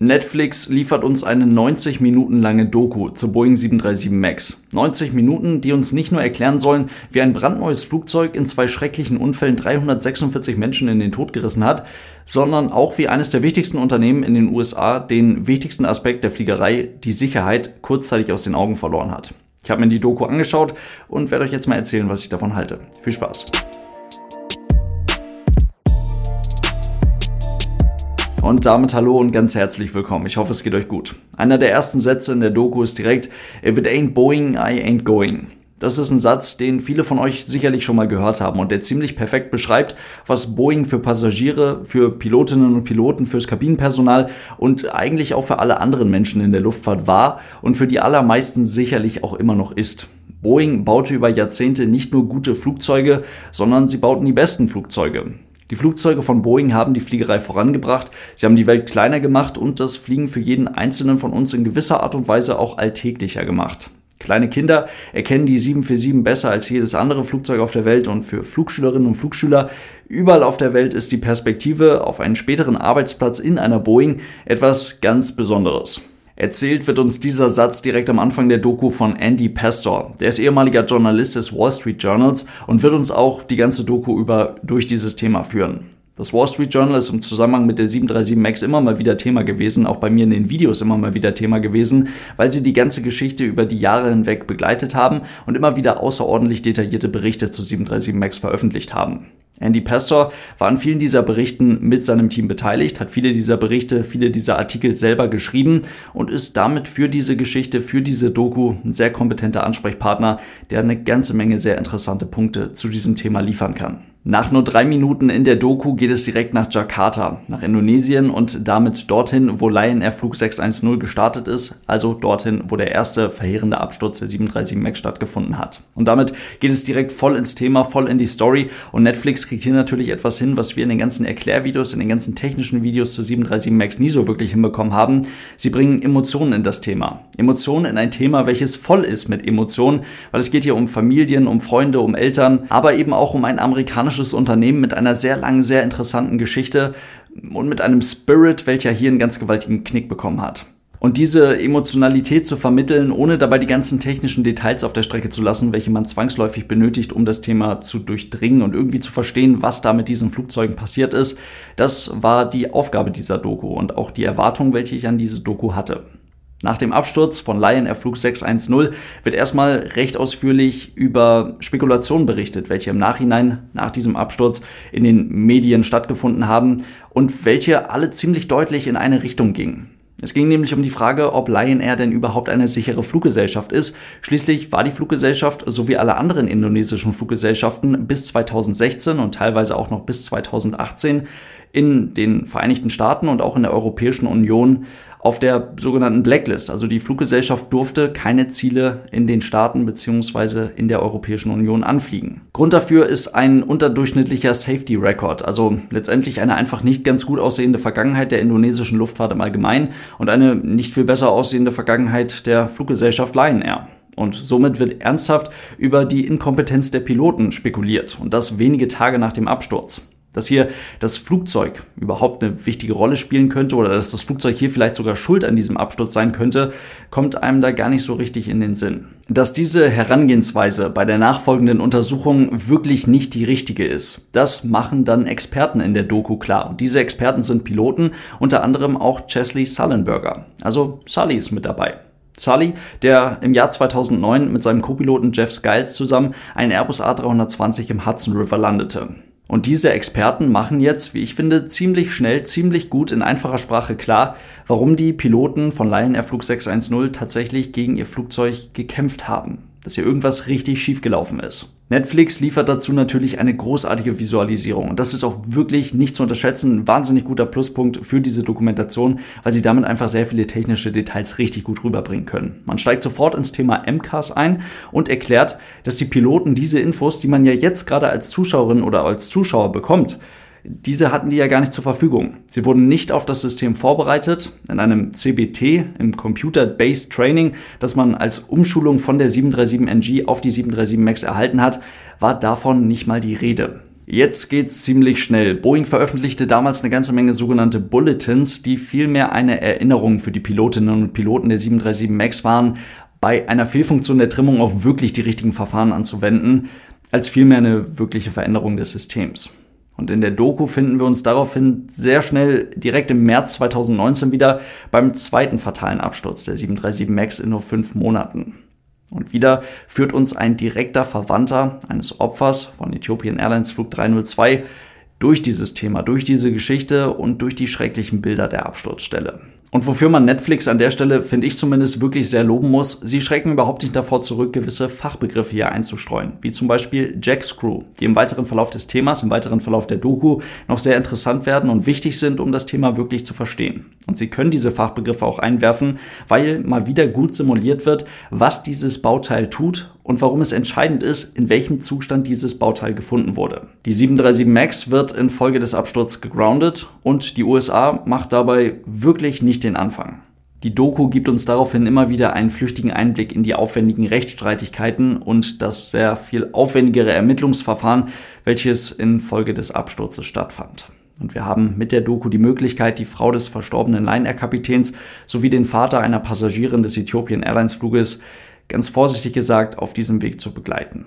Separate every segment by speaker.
Speaker 1: Netflix liefert uns eine 90 Minuten lange Doku zur Boeing 737 MAX. 90 Minuten, die uns nicht nur erklären sollen, wie ein brandneues Flugzeug in zwei schrecklichen Unfällen 346 Menschen in den Tod gerissen hat, sondern auch wie eines der wichtigsten Unternehmen in den USA den wichtigsten Aspekt der Fliegerei, die Sicherheit, kurzzeitig aus den Augen verloren hat. Ich habe mir die Doku angeschaut und werde euch jetzt mal erzählen, was ich davon halte. Viel Spaß! Und damit hallo und ganz herzlich willkommen. Ich hoffe, es geht euch gut. Einer der ersten Sätze in der Doku ist direkt, If it ain't Boeing, I ain't going. Das ist ein Satz, den viele von euch sicherlich schon mal gehört haben und der ziemlich perfekt beschreibt, was Boeing für Passagiere, für Pilotinnen und Piloten, fürs Kabinenpersonal und eigentlich auch für alle anderen Menschen in der Luftfahrt war und für die allermeisten sicherlich auch immer noch ist. Boeing baute über Jahrzehnte nicht nur gute Flugzeuge, sondern sie bauten die besten Flugzeuge. Die Flugzeuge von Boeing haben die Fliegerei vorangebracht, sie haben die Welt kleiner gemacht und das Fliegen für jeden Einzelnen von uns in gewisser Art und Weise auch alltäglicher gemacht. Kleine Kinder erkennen die 747 besser als jedes andere Flugzeug auf der Welt und für Flugschülerinnen und Flugschüler überall auf der Welt ist die Perspektive auf einen späteren Arbeitsplatz in einer Boeing etwas ganz Besonderes. Erzählt wird uns dieser Satz direkt am Anfang der Doku von Andy Pastor. Der ist ehemaliger Journalist des Wall Street Journals und wird uns auch die ganze Doku über durch dieses Thema führen. Das Wall Street Journal ist im Zusammenhang mit der 737 MAX immer mal wieder Thema gewesen, auch bei mir in den Videos immer mal wieder Thema gewesen, weil sie die ganze Geschichte über die Jahre hinweg begleitet haben und immer wieder außerordentlich detaillierte Berichte zu 737 MAX veröffentlicht haben. Andy Pastor war an vielen dieser Berichten mit seinem Team beteiligt, hat viele dieser Berichte, viele dieser Artikel selber geschrieben und ist damit für diese Geschichte, für diese Doku ein sehr kompetenter Ansprechpartner, der eine ganze Menge sehr interessante Punkte zu diesem Thema liefern kann. Nach nur drei Minuten in der Doku geht es direkt nach Jakarta, nach Indonesien und damit dorthin, wo Lion Air Flug 610 gestartet ist, also dorthin, wo der erste verheerende Absturz der 737 MAX stattgefunden hat. Und damit geht es direkt voll ins Thema, voll in die Story und Netflix kriegt hier natürlich etwas hin, was wir in den ganzen Erklärvideos, in den ganzen technischen Videos zu 737 MAX nie so wirklich hinbekommen haben. Sie bringen Emotionen in das Thema. Emotionen in ein Thema, welches voll ist mit Emotionen, weil es geht hier um Familien, um Freunde, um Eltern, aber eben auch um ein amerikanisches amerikanisches Unternehmen mit einer sehr langen, sehr interessanten Geschichte und mit einem Spirit, welcher hier einen ganz gewaltigen Knick bekommen hat. Und diese Emotionalität zu vermitteln, ohne dabei die ganzen technischen Details auf der Strecke zu lassen, welche man zwangsläufig benötigt, um das Thema zu durchdringen und irgendwie zu verstehen, was da mit diesen Flugzeugen passiert ist, das war die Aufgabe dieser Doku und auch die Erwartung, welche ich an diese Doku hatte. Nach dem Absturz von Lion Air Flug 610 wird erstmal recht ausführlich über Spekulationen berichtet, welche im Nachhinein nach diesem Absturz in den Medien stattgefunden haben und welche alle ziemlich deutlich in eine Richtung gingen. Es ging nämlich um die Frage, ob Lion Air denn überhaupt eine sichere Fluggesellschaft ist. Schließlich war die Fluggesellschaft, so wie alle anderen indonesischen Fluggesellschaften, bis 2016 und teilweise auch noch bis 2018 in den Vereinigten Staaten und auch in der Europäischen Union auf der sogenannten Blacklist. Also die Fluggesellschaft durfte keine Ziele in den Staaten bzw. in der Europäischen Union anfliegen. Grund dafür ist ein unterdurchschnittlicher Safety Record, also letztendlich eine einfach nicht ganz gut aussehende Vergangenheit der indonesischen Luftfahrt im Allgemeinen und eine nicht viel besser aussehende Vergangenheit der Fluggesellschaft Lion Air. Und somit wird ernsthaft über die Inkompetenz der Piloten spekuliert und das wenige Tage nach dem Absturz dass hier das Flugzeug überhaupt eine wichtige Rolle spielen könnte oder dass das Flugzeug hier vielleicht sogar schuld an diesem Absturz sein könnte, kommt einem da gar nicht so richtig in den Sinn. Dass diese Herangehensweise bei der nachfolgenden Untersuchung wirklich nicht die richtige ist, das machen dann Experten in der Doku klar. Und diese Experten sind Piloten, unter anderem auch Chesley Sullenberger. Also Sully ist mit dabei. Sully, der im Jahr 2009 mit seinem Co-Piloten Jeff Skiles zusammen einen Airbus A320 im Hudson River landete. Und diese Experten machen jetzt, wie ich finde, ziemlich schnell, ziemlich gut in einfacher Sprache klar, warum die Piloten von Lion Air Flug 610 tatsächlich gegen ihr Flugzeug gekämpft haben. Dass hier irgendwas richtig schiefgelaufen ist. Netflix liefert dazu natürlich eine großartige Visualisierung und das ist auch wirklich nicht zu unterschätzen, ein wahnsinnig guter Pluspunkt für diese Dokumentation, weil sie damit einfach sehr viele technische Details richtig gut rüberbringen können. Man steigt sofort ins Thema MCAS ein und erklärt, dass die Piloten diese Infos, die man ja jetzt gerade als Zuschauerin oder als Zuschauer bekommt, diese hatten die ja gar nicht zur Verfügung. Sie wurden nicht auf das System vorbereitet. In einem CBT, im Computer-Based Training, das man als Umschulung von der 737NG auf die 737 MAX erhalten hat, war davon nicht mal die Rede. Jetzt geht's ziemlich schnell. Boeing veröffentlichte damals eine ganze Menge sogenannte Bulletins, die vielmehr eine Erinnerung für die Pilotinnen und Piloten der 737 MAX waren, bei einer Fehlfunktion der Trimmung auch wirklich die richtigen Verfahren anzuwenden, als vielmehr eine wirkliche Veränderung des Systems. Und in der Doku finden wir uns daraufhin sehr schnell direkt im März 2019 wieder beim zweiten fatalen Absturz der 737 MAX in nur fünf Monaten. Und wieder führt uns ein direkter Verwandter eines Opfers von Ethiopian Airlines Flug 302 durch dieses Thema, durch diese Geschichte und durch die schrecklichen Bilder der Absturzstelle. Und wofür man Netflix an der Stelle, finde ich zumindest, wirklich sehr loben muss, sie schrecken überhaupt nicht davor zurück, gewisse Fachbegriffe hier einzustreuen, wie zum Beispiel Jack Screw, die im weiteren Verlauf des Themas, im weiteren Verlauf der Doku noch sehr interessant werden und wichtig sind, um das Thema wirklich zu verstehen. Und sie können diese Fachbegriffe auch einwerfen, weil mal wieder gut simuliert wird, was dieses Bauteil tut und warum es entscheidend ist, in welchem Zustand dieses Bauteil gefunden wurde. Die 737 MAX wird infolge des Absturzes gegroundet und die USA macht dabei wirklich nicht den Anfang. Die Doku gibt uns daraufhin immer wieder einen flüchtigen Einblick in die aufwendigen Rechtsstreitigkeiten und das sehr viel aufwendigere Ermittlungsverfahren, welches infolge des Absturzes stattfand. Und wir haben mit der Doku die Möglichkeit, die Frau des verstorbenen Lion Air Kapitäns sowie den Vater einer Passagierin des Ethiopian Airlines Fluges ganz vorsichtig gesagt, auf diesem Weg zu begleiten.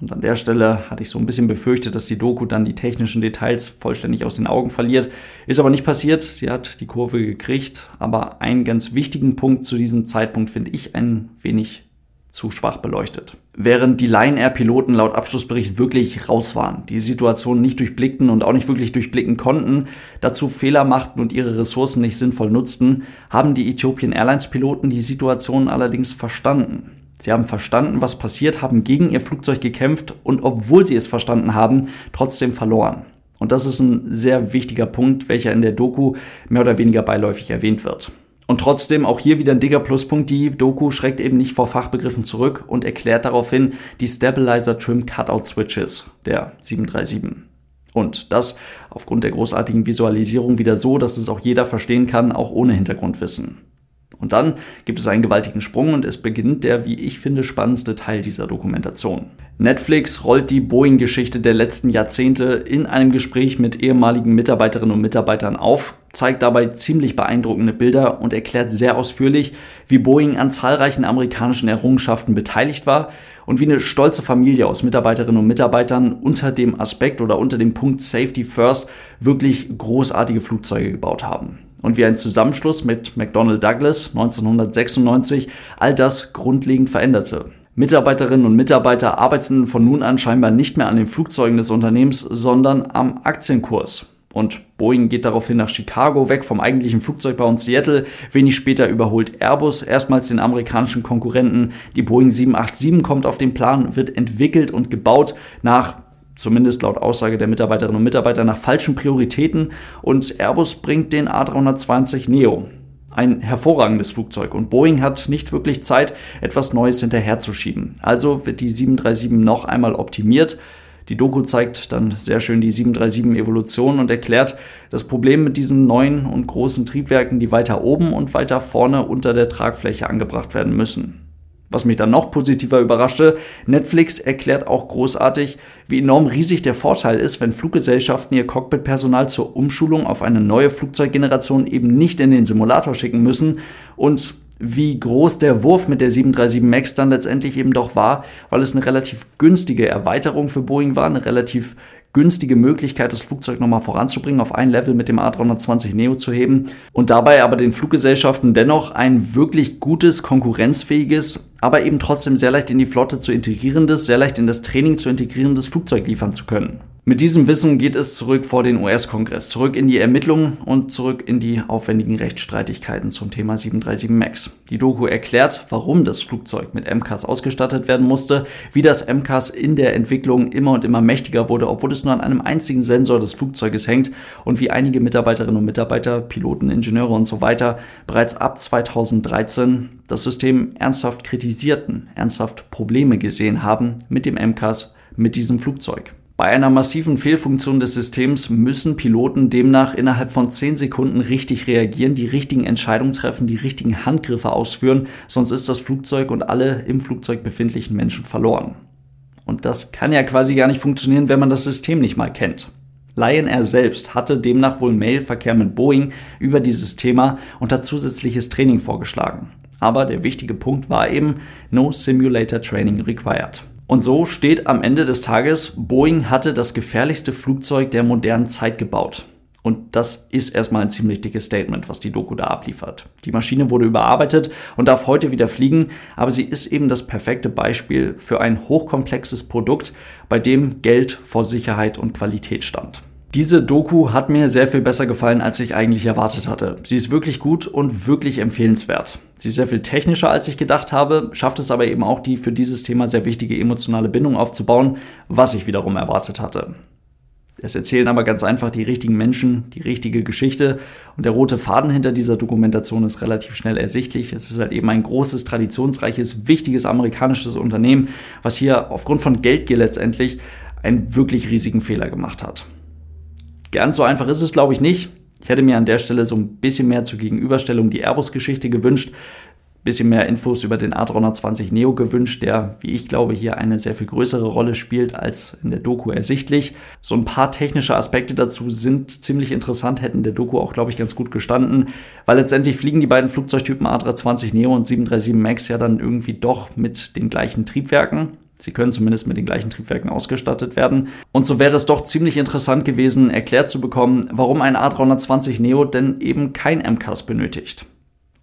Speaker 1: Und an der Stelle hatte ich so ein bisschen befürchtet, dass die Doku dann die technischen Details vollständig aus den Augen verliert. Ist aber nicht passiert. Sie hat die Kurve gekriegt. Aber einen ganz wichtigen Punkt zu diesem Zeitpunkt finde ich ein wenig zu schwach beleuchtet. Während die Lion Air Piloten laut Abschlussbericht wirklich raus waren, die Situation nicht durchblickten und auch nicht wirklich durchblicken konnten, dazu Fehler machten und ihre Ressourcen nicht sinnvoll nutzten, haben die Ethiopian Airlines Piloten die Situation allerdings verstanden. Sie haben verstanden, was passiert, haben gegen ihr Flugzeug gekämpft und obwohl sie es verstanden haben, trotzdem verloren. Und das ist ein sehr wichtiger Punkt, welcher in der Doku mehr oder weniger beiläufig erwähnt wird. Und trotzdem auch hier wieder ein dicker Pluspunkt. Die Doku schreckt eben nicht vor Fachbegriffen zurück und erklärt daraufhin die Stabilizer Trim Cutout Switches der 737. Und das aufgrund der großartigen Visualisierung wieder so, dass es auch jeder verstehen kann, auch ohne Hintergrundwissen. Und dann gibt es einen gewaltigen Sprung und es beginnt der, wie ich finde, spannendste Teil dieser Dokumentation. Netflix rollt die Boeing-Geschichte der letzten Jahrzehnte in einem Gespräch mit ehemaligen Mitarbeiterinnen und Mitarbeitern auf, zeigt dabei ziemlich beeindruckende Bilder und erklärt sehr ausführlich, wie Boeing an zahlreichen amerikanischen Errungenschaften beteiligt war und wie eine stolze Familie aus Mitarbeiterinnen und Mitarbeitern unter dem Aspekt oder unter dem Punkt Safety First wirklich großartige Flugzeuge gebaut haben. Und wie ein Zusammenschluss mit McDonnell Douglas 1996 all das grundlegend veränderte. Mitarbeiterinnen und Mitarbeiter arbeiteten von nun an scheinbar nicht mehr an den Flugzeugen des Unternehmens, sondern am Aktienkurs. Und Boeing geht daraufhin nach Chicago, weg vom eigentlichen Flugzeugbau in Seattle. Wenig später überholt Airbus erstmals den amerikanischen Konkurrenten. Die Boeing 787 kommt auf den Plan, wird entwickelt und gebaut nach zumindest laut Aussage der Mitarbeiterinnen und Mitarbeiter nach falschen Prioritäten und Airbus bringt den A320 Neo. Ein hervorragendes Flugzeug und Boeing hat nicht wirklich Zeit, etwas Neues hinterherzuschieben. Also wird die 737 noch einmal optimiert die Doku zeigt dann sehr schön die 737-Evolution und erklärt das Problem mit diesen neuen und großen Triebwerken, die weiter oben und weiter vorne unter der Tragfläche angebracht werden müssen. Was mich dann noch positiver überraschte, Netflix erklärt auch großartig, wie enorm riesig der Vorteil ist, wenn Fluggesellschaften ihr Cockpitpersonal zur Umschulung auf eine neue Flugzeuggeneration eben nicht in den Simulator schicken müssen und wie groß der Wurf mit der 737 MAX dann letztendlich eben doch war, weil es eine relativ günstige Erweiterung für Boeing war, eine relativ günstige Möglichkeit, das Flugzeug nochmal voranzubringen, auf ein Level mit dem A320 Neo zu heben und dabei aber den Fluggesellschaften dennoch ein wirklich gutes, konkurrenzfähiges, aber eben trotzdem sehr leicht in die Flotte zu integrierendes, sehr leicht in das Training zu integrierendes Flugzeug liefern zu können. Mit diesem Wissen geht es zurück vor den US-Kongress, zurück in die Ermittlungen und zurück in die aufwendigen Rechtsstreitigkeiten zum Thema 737 MAX. Die Doku erklärt, warum das Flugzeug mit MCAS ausgestattet werden musste, wie das MCAS in der Entwicklung immer und immer mächtiger wurde, obwohl es nur an einem einzigen Sensor des Flugzeuges hängt und wie einige Mitarbeiterinnen und Mitarbeiter, Piloten, Ingenieure und so weiter bereits ab 2013 das System ernsthaft kritisierten, ernsthaft Probleme gesehen haben mit dem MCAS, mit diesem Flugzeug. Bei einer massiven Fehlfunktion des Systems müssen Piloten demnach innerhalb von 10 Sekunden richtig reagieren, die richtigen Entscheidungen treffen, die richtigen Handgriffe ausführen, sonst ist das Flugzeug und alle im Flugzeug befindlichen Menschen verloren. Und das kann ja quasi gar nicht funktionieren, wenn man das System nicht mal kennt. Lion Air selbst hatte demnach wohl Mailverkehr mit Boeing über dieses Thema und hat zusätzliches Training vorgeschlagen. Aber der wichtige Punkt war eben No Simulator Training Required. Und so steht am Ende des Tages, Boeing hatte das gefährlichste Flugzeug der modernen Zeit gebaut. Und das ist erstmal ein ziemlich dickes Statement, was die Doku da abliefert. Die Maschine wurde überarbeitet und darf heute wieder fliegen, aber sie ist eben das perfekte Beispiel für ein hochkomplexes Produkt, bei dem Geld vor Sicherheit und Qualität stand. Diese Doku hat mir sehr viel besser gefallen, als ich eigentlich erwartet hatte. Sie ist wirklich gut und wirklich empfehlenswert. Sie ist sehr viel technischer, als ich gedacht habe, schafft es aber eben auch, die für dieses Thema sehr wichtige emotionale Bindung aufzubauen, was ich wiederum erwartet hatte. Es erzählen aber ganz einfach die richtigen Menschen, die richtige Geschichte und der rote Faden hinter dieser Dokumentation ist relativ schnell ersichtlich. Es ist halt eben ein großes, traditionsreiches, wichtiges amerikanisches Unternehmen, was hier aufgrund von Geldgier letztendlich einen wirklich riesigen Fehler gemacht hat. Ganz so einfach ist es, glaube ich, nicht. Ich hätte mir an der Stelle so ein bisschen mehr zur Gegenüberstellung die Airbus-Geschichte gewünscht, bisschen mehr Infos über den A320 Neo gewünscht, der, wie ich glaube, hier eine sehr viel größere Rolle spielt als in der Doku ersichtlich. So ein paar technische Aspekte dazu sind ziemlich interessant, hätten der Doku auch, glaube ich, ganz gut gestanden, weil letztendlich fliegen die beiden Flugzeugtypen A320 Neo und 737 MAX ja dann irgendwie doch mit den gleichen Triebwerken. Sie können zumindest mit den gleichen Triebwerken ausgestattet werden. Und so wäre es doch ziemlich interessant gewesen, erklärt zu bekommen, warum ein A320 Neo denn eben kein MCAS benötigt.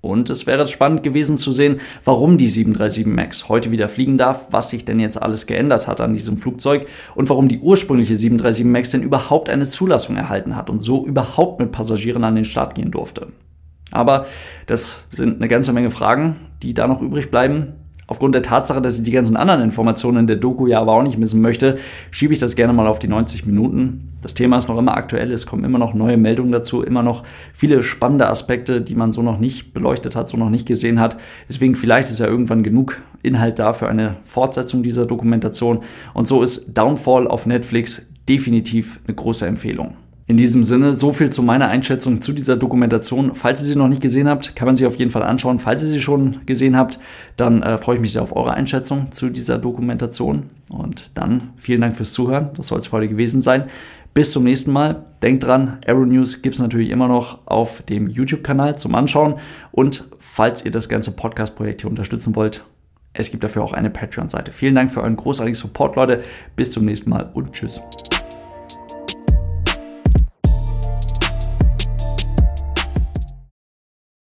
Speaker 1: Und es wäre spannend gewesen zu sehen, warum die 737 MAX heute wieder fliegen darf, was sich denn jetzt alles geändert hat an diesem Flugzeug und warum die ursprüngliche 737 MAX denn überhaupt eine Zulassung erhalten hat und so überhaupt mit Passagieren an den Start gehen durfte. Aber das sind eine ganze Menge Fragen, die da noch übrig bleiben. Aufgrund der Tatsache, dass ich die ganzen anderen Informationen in der Doku ja aber auch nicht missen möchte, schiebe ich das gerne mal auf die 90 Minuten. Das Thema ist noch immer aktuell, es kommen immer noch neue Meldungen dazu, immer noch viele spannende Aspekte, die man so noch nicht beleuchtet hat, so noch nicht gesehen hat. Deswegen vielleicht ist ja irgendwann genug Inhalt da für eine Fortsetzung dieser Dokumentation. Und so ist Downfall auf Netflix definitiv eine große Empfehlung. In diesem Sinne, so viel zu meiner Einschätzung zu dieser Dokumentation. Falls ihr sie noch nicht gesehen habt, kann man sie auf jeden Fall anschauen. Falls ihr sie schon gesehen habt, dann äh, freue ich mich sehr auf eure Einschätzung zu dieser Dokumentation. Und dann vielen Dank fürs Zuhören. Das soll es heute gewesen sein. Bis zum nächsten Mal. Denkt dran, Aero News gibt es natürlich immer noch auf dem YouTube-Kanal zum Anschauen. Und falls ihr das ganze Podcast-Projekt hier unterstützen wollt, es gibt dafür auch eine Patreon-Seite. Vielen Dank für euren großartigen Support, Leute. Bis zum nächsten Mal und tschüss.